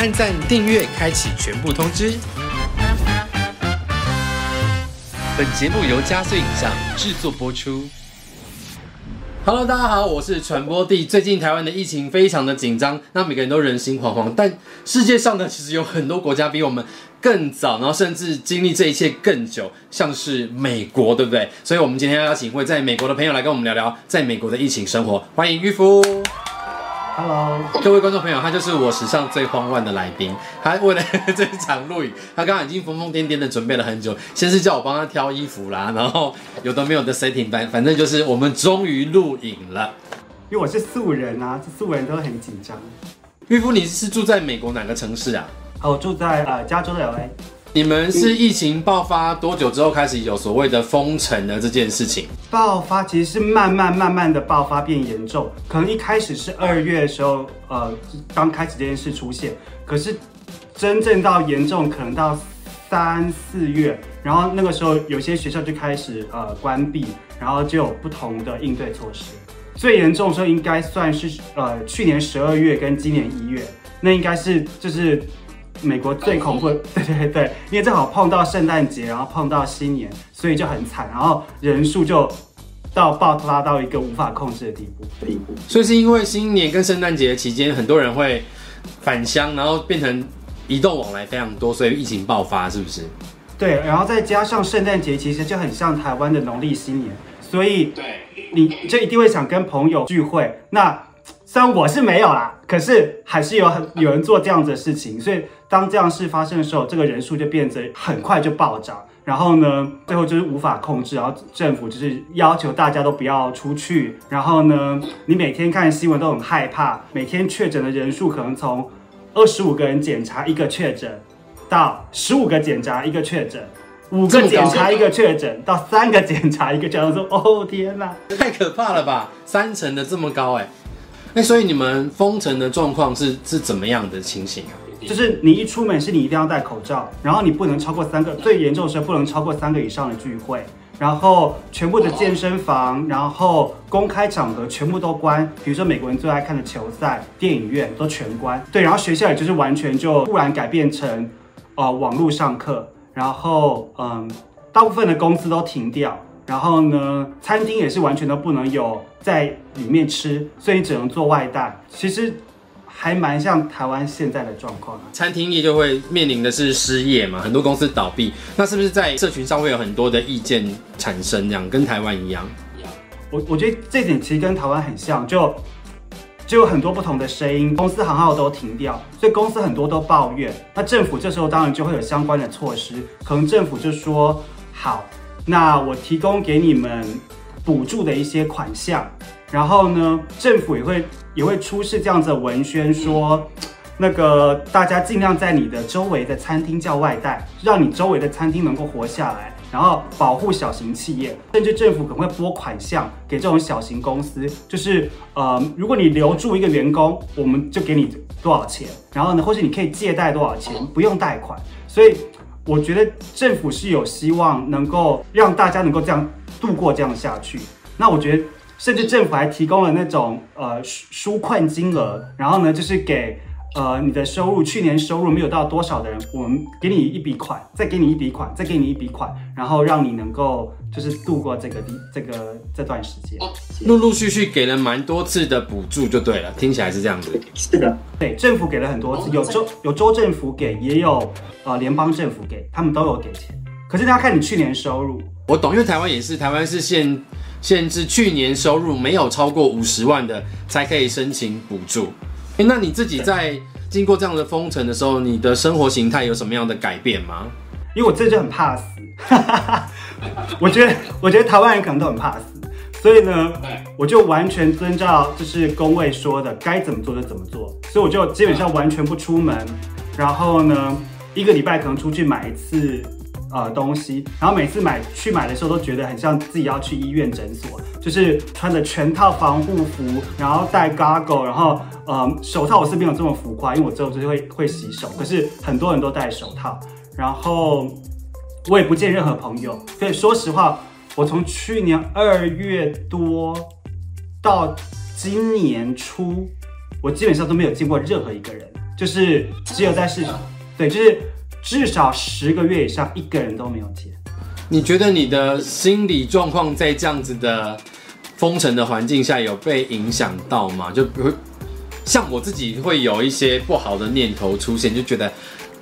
按赞、订阅、开启全部通知。本节目由加速影像制作播出。Hello，大家好，我是传播帝。最近台湾的疫情非常的紧张，那每个人都人心惶惶。但世界上呢，其实有很多国家比我们更早，然后甚至经历这一切更久，像是美国，对不对？所以，我们今天要邀请一位在美国的朋友来跟我们聊聊在美国的疫情生活。欢迎玉夫。Hello，各位观众朋友，他就是我史上最慌乱的来宾。他为了 这一场录影，他刚刚已经疯疯癫癫的准备了很久。先是叫我帮他挑衣服啦，然后有的没有的 setting 反反正就是我们终于录影了。因为我是素人啊，这素人都很紧张。玉夫，你是住在美国哪个城市啊？哦，我住在呃加州的 LA，你们是疫情爆发多久之后开始有所谓的封城的这件事情？爆发其实是慢慢慢慢的爆发变严重，可能一开始是二月的时候，呃，刚开始这件事出现，可是真正到严重可能到三四月，然后那个时候有些学校就开始呃关闭，然后就有不同的应对措施。最严重的时候应该算是呃去年十二月跟今年一月，那应该是就是美国最恐怖的，对对对，因为正好碰到圣诞节，然后碰到新年，所以就很惨，然后人数就到爆发到一个无法控制的地步。地步。所以是因为新年跟圣诞节期间，很多人会返乡，然后变成移动往来非常多，所以疫情爆发，是不是？对，然后再加上圣诞节，其实就很像台湾的农历新年，所以对。你就一定会想跟朋友聚会。那虽然我是没有啦，可是还是有很 有人做这样子的事情。所以当这样事发生的时候，这个人数就变得很快就暴涨。然后呢，最后就是无法控制，然后政府就是要求大家都不要出去。然后呢，你每天看新闻都很害怕，每天确诊的人数可能从二十五个人检查一个确诊，到十五个检查一个确诊。五个检查一个确诊，到三个检查一个确诊，说哦天哪，太可怕了吧！三成的这么高哎，那所以你们封城的状况是是怎么样的情形啊？就是你一出门是你一定要戴口罩，然后你不能超过三个，最严重的时候不能超过三个以上的聚会，然后全部的健身房，然后公开场合全部都关，比如说美国人最爱看的球赛、电影院都全关。对，然后学校也就是完全就突然改变成呃网络上课。然后，嗯，大部分的公司都停掉，然后呢，餐厅也是完全都不能有在里面吃，所以你只能做外带。其实还蛮像台湾现在的状况啊。餐厅业就会面临的是失业嘛，很多公司倒闭，那是不是在社群上会有很多的意见产生？这样跟台湾一样？我我觉得这点其实跟台湾很像，就。就有很多不同的声音，公司行号都停掉，所以公司很多都抱怨。那政府这时候当然就会有相关的措施，可能政府就说好，那我提供给你们补助的一些款项，然后呢，政府也会也会出示这样子的文宣说，那个大家尽量在你的周围的餐厅叫外带，让你周围的餐厅能够活下来。然后保护小型企业，甚至政府可能会拨款项给这种小型公司，就是呃，如果你留住一个员工，我们就给你多少钱，然后呢，或是你可以借贷多少钱，不用贷款。所以我觉得政府是有希望能够让大家能够这样度过这样下去。那我觉得，甚至政府还提供了那种呃纾困金额，然后呢，就是给。呃，你的收入去年收入没有到多少的人，我们给你一笔款，再给你一笔款，再给你一笔款，然后让你能够就是度过这个地这个这段时间。陆陆续续给了蛮多次的补助就对了，听起来是这样子。是的，对，政府给了很多次，有州有州政府给，也有呃联邦政府给，他们都有给钱。可是要看你去年收入。我懂，因为台湾也是，台湾是限限制去年收入没有超过五十万的才可以申请补助。那你自己在经过这样的封城的时候，你的生活形态有什么样的改变吗？因为我这就很怕死，我觉得我觉得台湾人可能都很怕死，所以呢，我就完全遵照就是工位说的，该怎么做就怎么做，所以我就基本上完全不出门，然后呢，一个礼拜可能出去买一次。呃，东西，然后每次买去买的时候都觉得很像自己要去医院诊所，就是穿着全套防护服，然后戴 goggle，然后呃手套我是没有这么浮夸，因为我之后就是会会洗手，可是很多人都戴手套，然后我也不见任何朋友，所以说实话，我从去年二月多到今年初，我基本上都没有见过任何一个人。就是只有在市场，对，就是至少十个月以上一个人都没有接。你觉得你的心理状况在这样子的封城的环境下有被影响到吗？就比如像我自己会有一些不好的念头出现，就觉得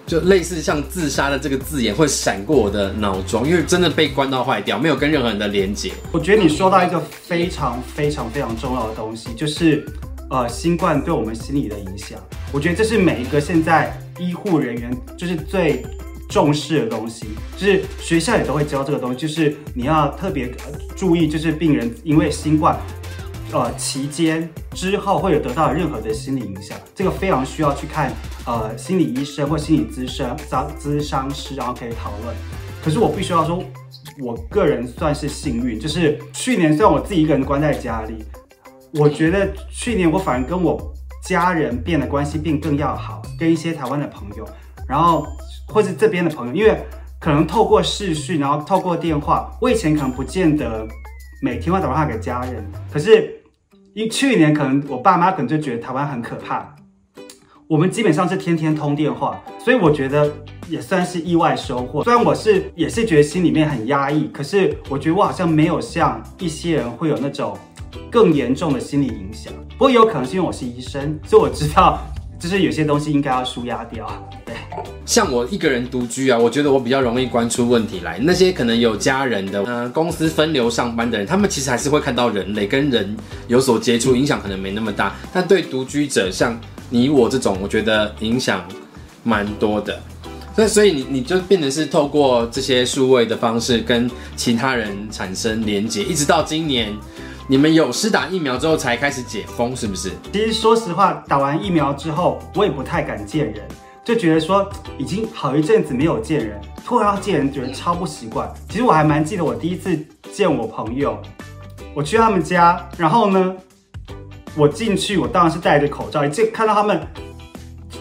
就类似像自杀的这个字眼会闪过我的脑中，因为真的被关到坏掉，没有跟任何人的连接。我觉得你说到一个非常非常非常重要的东西，就是呃新冠对我们心理的影响。我觉得这是每一个现在医护人员就是最重视的东西，就是学校也都会教这个东西，就是你要特别注意，就是病人因为新冠。呃，期间之后会有得到任何的心理影响，这个非常需要去看呃心理医生或心理咨商、咨咨商师，然后可以讨论。可是我必须要说，我个人算是幸运，就是去年虽然我自己一个人关在家里，我觉得去年我反而跟我家人变得关系变更要好，跟一些台湾的朋友，然后或是这边的朋友，因为可能透过视讯，然后透过电话，我以前可能不见得每天会打电话给家人，可是因去年可能我爸妈可能就觉得台湾很可怕，我们基本上是天天通电话，所以我觉得也算是意外收获。虽然我是也是觉得心里面很压抑，可是我觉得我好像没有像一些人会有那种更严重的心理影响。不过有可能是因为我是医生，所以我知道就是有些东西应该要舒压掉。对，像我一个人独居啊，我觉得我比较容易关出问题来。那些可能有家人的，呃，公司分流上班的人，他们其实还是会看到人类，跟人有所接触，影响可能没那么大。但对独居者，像你我这种，我觉得影响蛮多的。所以，所以你你就变成是透过这些数位的方式跟其他人产生连接，一直到今年，你们有施打疫苗之后才开始解封，是不是？其实说实话，打完疫苗之后，我也不太敢见人，就觉得说已经好一阵子没有见人，突然要见人，觉得超不习惯。其实我还蛮记得我第一次见我朋友，我去他们家，然后呢，我进去，我当然是戴着口罩，一见看到他们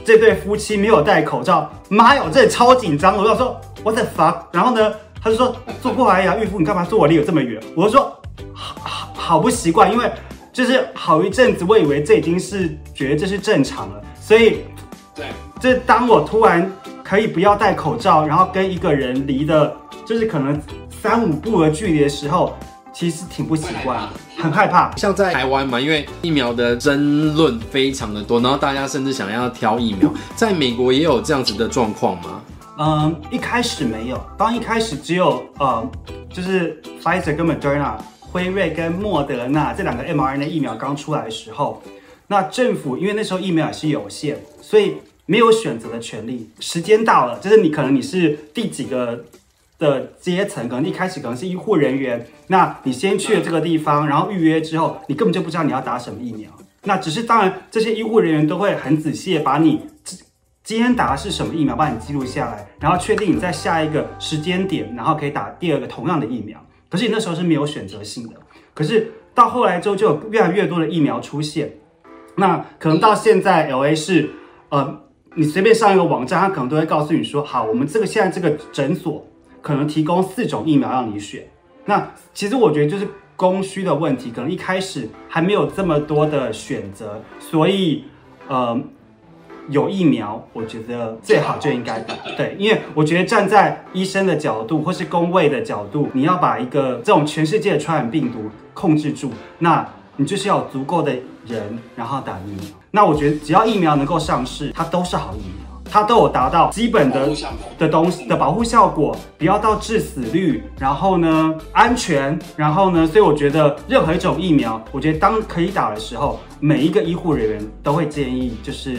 这对夫妻没有戴口罩，妈呀，我真的超紧张，我就说 what the fuck，然后呢，他就说坐过来呀，孕妇你干嘛坐我离我这么远？我就说好好好不习惯，因为就是好一阵子，我以为这已经是觉得这是正常了，所以对，这当我突然可以不要戴口罩，然后跟一个人离的，就是可能三五步的距离的时候，其实挺不习惯，很害怕。像在台湾嘛，因为疫苗的争论非常的多，然后大家甚至想要挑疫苗。在美国也有这样子的状况吗？嗯，一开始没有，当一开始只有呃，就是 Pfizer 跟 Moderna、辉瑞跟莫德纳这两个 mRNA 疫苗刚出来的时候，那政府因为那时候疫苗也是有限，所以没有选择的权利。时间到了，就是你可能你是第几个的阶层，可能一开始可能是医护人员，那你先去了这个地方，然后预约之后，你根本就不知道你要打什么疫苗。那只是当然，这些医护人员都会很仔细的把你今天打的是什么疫苗，帮你记录下来，然后确定你在下一个时间点，然后可以打第二个同样的疫苗。可是你那时候是没有选择性的。可是到后来之后，就有越来越多的疫苗出现。那可能到现在，L A 是呃，你随便上一个网站，它可能都会告诉你说，好，我们这个现在这个诊所可能提供四种疫苗让你选。那其实我觉得就是供需的问题，可能一开始还没有这么多的选择，所以呃。有疫苗，我觉得最好就应该打。对，因为我觉得站在医生的角度或是工位的角度，你要把一个这种全世界的传染病毒控制住，那你就是要足够的人，然后打疫苗。那我觉得只要疫苗能够上市，它都是好疫苗，它都有达到基本的的东西的保护效果，不要到致死率，然后呢安全，然后呢，所以我觉得任何一种疫苗，我觉得当可以打的时候，每一个医护人员都会建议就是。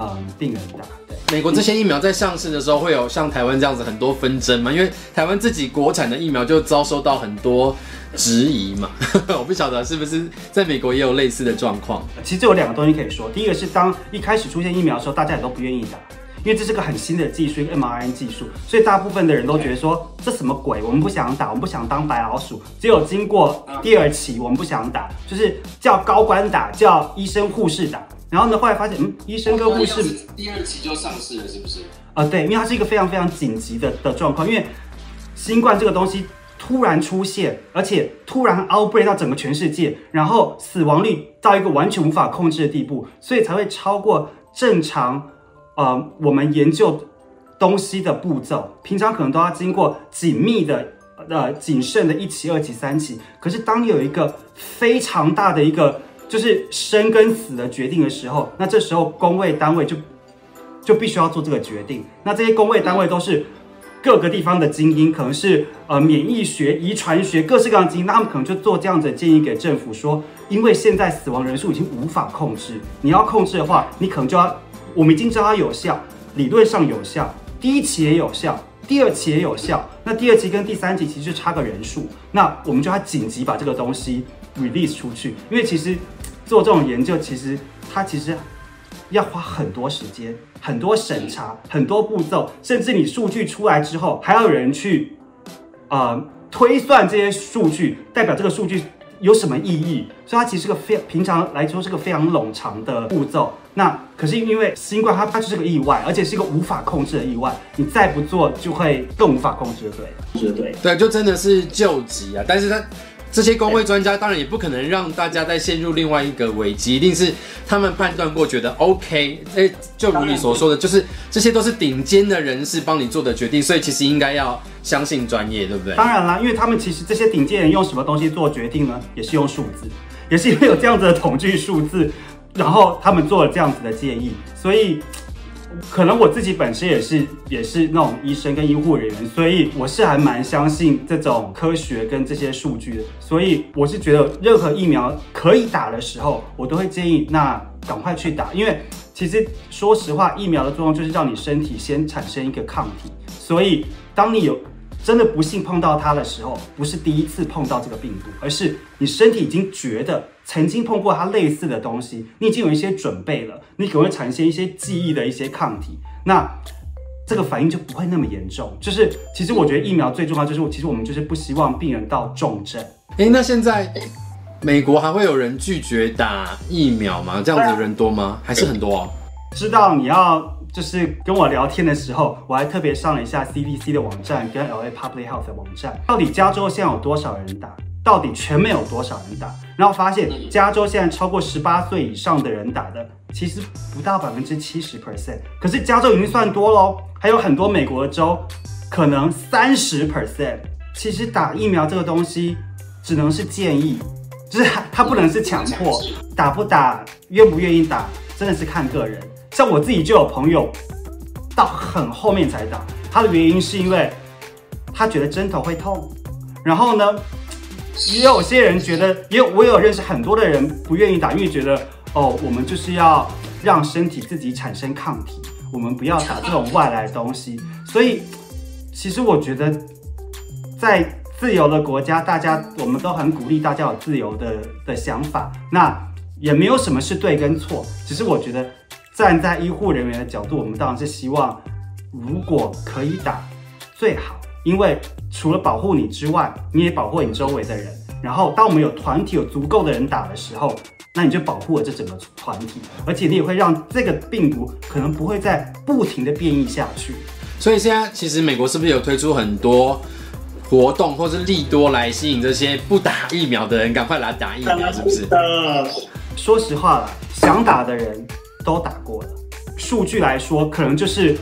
嗯，病人打。对，美国这些疫苗在上市的时候，会有像台湾这样子很多纷争嘛？因为台湾自己国产的疫苗就遭受到很多质疑嘛。我不晓得是不是在美国也有类似的状况。其实有两个东西可以说，第一个是当一开始出现疫苗的时候，大家也都不愿意打，因为这是个很新的技术，一个 mRNA 技术，所以大部分的人都觉得说这什么鬼，我们不想打，我们不想当白老鼠。只有经过第二期，我们不想打，就是叫高官打，叫医生护士打。然后呢，后来发现，嗯，医生跟护士第二期就上市了，是不是？啊，对，因为它是一个非常非常紧急的的状况，因为新冠这个东西突然出现，而且突然 outbreak 到整个全世界，然后死亡率到一个完全无法控制的地步，所以才会超过正常呃，我们研究东西的步骤，平常可能都要经过紧密的、呃谨慎的一期、二期、三期。可是当有一个非常大的一个就是生跟死的决定的时候，那这时候工位单位就就必须要做这个决定。那这些工位单位都是各个地方的精英，可能是呃免疫学、遗传学各式各样的精英，那他们可能就做这样子的建议给政府说，因为现在死亡人数已经无法控制，你要控制的话，你可能就要，我们已经知道它有效，理论上有效，第一期也有效。第二期也有效，那第二期跟第三期其实就差个人数，那我们就要紧急把这个东西 release 出去，因为其实做这种研究，其实它其实要花很多时间、很多审查、很多步骤，甚至你数据出来之后，还要有人去呃推算这些数据，代表这个数据有什么意义，所以它其实是个非平常来说是个非常冗长的步骤。那可是因为新冠它它就是个意外，而且是一个无法控制的意外，你再不做就会更无法控制，对，是对，对，就真的是救急啊！但是它这些工会专家当然也不可能让大家再陷入另外一个危机，一定是他们判断过觉得 OK，哎，就如你所说的，就是这些都是顶尖的人士帮你做的决定，所以其实应该要相信专业，对不对？当然啦，因为他们其实这些顶尖人用什么东西做决定呢？也是用数字，也是因为有这样子的统计数字。然后他们做了这样子的建议，所以可能我自己本身也是也是那种医生跟医护人员，所以我是还蛮相信这种科学跟这些数据的。所以我是觉得任何疫苗可以打的时候，我都会建议那赶快去打，因为其实说实话，疫苗的作用就是让你身体先产生一个抗体，所以当你有。真的不幸碰到它的时候，不是第一次碰到这个病毒，而是你身体已经觉得曾经碰过它类似的东西，你已经有一些准备了，你可能会产生一些记忆的一些抗体，那这个反应就不会那么严重。就是其实我觉得疫苗最重要就是，其实我们就是不希望病人到重症。哎，那现在美国还会有人拒绝打疫苗吗？这样子的人多吗？还是很多哦？知道你要。就是跟我聊天的时候，我还特别上了一下 CDC 的网站跟 LA Public Health 的网站，到底加州现在有多少人打？到底全美有多少人打？然后发现加州现在超过十八岁以上的人打的，其实不到百分之七十 percent。可是加州已经算多喽，还有很多美国的州可能三十 percent。其实打疫苗这个东西只能是建议，就是它不能是强迫，打不打，愿不愿意打，真的是看个人。像我自己就有朋友，到很后面才打，他的原因是因为他觉得针头会痛，然后呢，也有些人觉得，也有我有认识很多的人不愿意打，因为觉得哦，我们就是要让身体自己产生抗体，我们不要打这种外来东西。所以，其实我觉得在自由的国家，大家我们都很鼓励大家有自由的的想法，那也没有什么是对跟错，只是我觉得。站在医护人员的角度，我们当然是希望，如果可以打最好，因为除了保护你之外，你也保护你周围的人。然后，当我们有团体有足够的人打的时候，那你就保护了这整个团体，而且你也会让这个病毒可能不会再不停的变异下去。所以现在其实美国是不是有推出很多活动或是利多来吸引这些不打疫苗的人赶快来打疫苗？是不是？说实话啦，想打的人。都打过了，数据来说，可能就是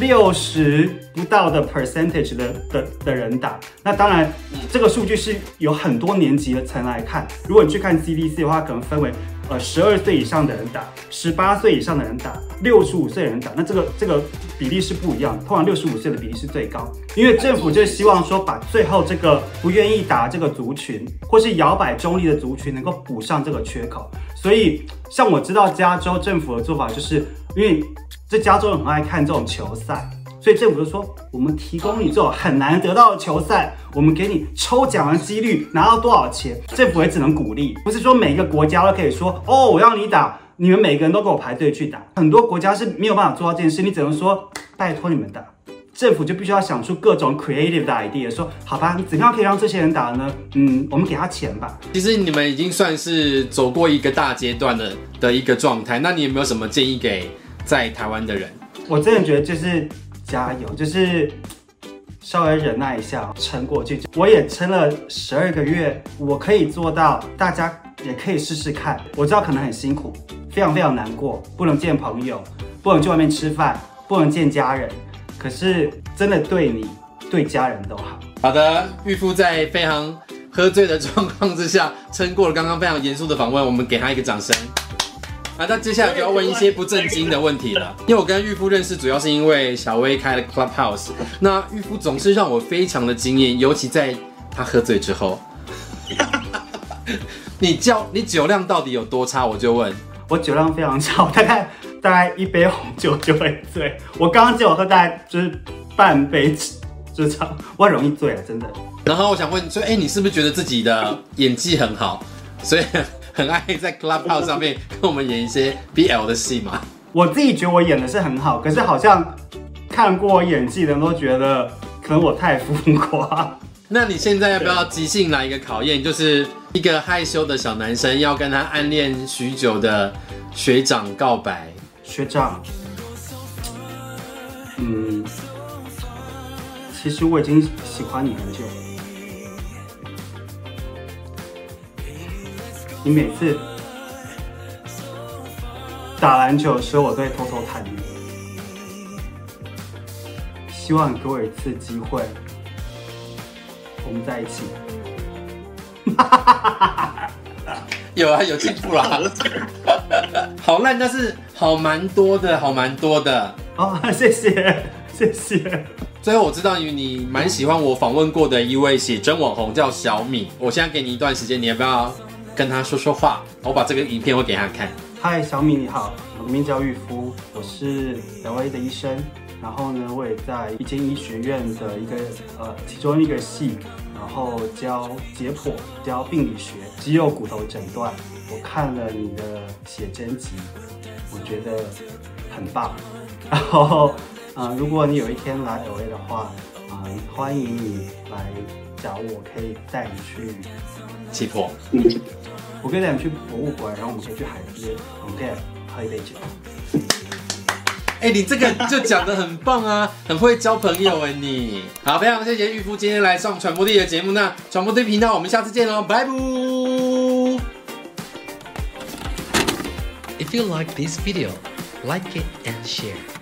六十不到的 percentage 的的的人打。那当然，这个数据是有很多年级的层来看。如果你去看 CDC 的话，可能分为呃十二岁以上的人打，十八岁以上的人打，六十五岁的人打。那这个这个比例是不一样的，通常六十五岁的比例是最高，因为政府就希望说把最后这个不愿意打这个族群，或是摇摆中立的族群，能够补上这个缺口。所以，像我知道加州政府的做法，就是因为这加州人很爱看这种球赛，所以政府就说，我们提供你这种很难得到的球赛，我们给你抽奖的几率拿到多少钱，政府也只能鼓励，不是说每个国家都可以说，哦，我要你打，你们每个人都给我排队去打，很多国家是没有办法做到这件事，你只能说，拜托你们打。政府就必须要想出各种 creative 的 idea，说好吧，你怎样可以让这些人打呢？嗯，我们给他钱吧。其实你们已经算是走过一个大阶段的的一个状态，那你有没有什么建议给在台湾的人？我真的觉得就是加油，就是稍微忍耐一下，撑过去。我也撑了十二个月，我可以做到，大家也可以试试看。我知道可能很辛苦，非常非常难过，不能见朋友。不能去外面吃饭，不能见家人。可是真的对你、对家人都好。好的，玉夫在非常喝醉的状况之下，撑过了刚刚非常严肃的访问，我们给他一个掌声。啊，那接下来就要问一些不正经的问题了。因为我跟玉夫认识，主要是因为小薇开了 Clubhouse。那玉夫总是让我非常的惊艳，尤其在他喝醉之后。你叫你酒量到底有多差？我就问。我酒量非常差，大概大概一杯红酒就会醉。我刚刚只有喝大概就是半杯，就这样，我很容易醉啊，真的。然后我想问，所以哎，你是不是觉得自己的演技很好，所以很爱在 Clubhouse 上面跟我们演一些 BL 的戏嘛？我自己觉得我演的是很好，可是好像看过我演技的人都觉得可能我太浮夸。那你现在要不要即兴来一个考验？就是一个害羞的小男生要跟他暗恋许久的学长告白。学长，嗯，其实我已经喜欢你很久了。你每次打篮球的时候，我都会偷偷看你。希望你给我一次机会。我们在一起，有啊，有进步啦，好烂，但是好蛮多的，好蛮多的。哦，谢谢，谢谢。最后我知道，你蛮喜欢我访问过的一位写真网红叫小米，我现在给你一段时间，你要不要跟他说说话？我把这个影片会给他看。嗨，小米你好，我的名叫玉夫，我是 L A 的医生。然后呢，我也在一间医学院的一个呃其中一个系，然后教解剖、教病理学、肌肉骨头诊断。我看了你的写真集，我觉得很棒。然后啊，如果你有一天来 LA 的话，啊，欢迎你来找我，可以带你去解剖。嗯，我可以带你去博物馆，然后我们可以去海边，我们可以喝一杯酒。哎，你这个就讲的很棒啊，很会交朋友哎，你好，非常谢谢玉夫今天来上传播地的节目，那传播地频道我们下次见喽，拜拜。If you like this video, like it and share.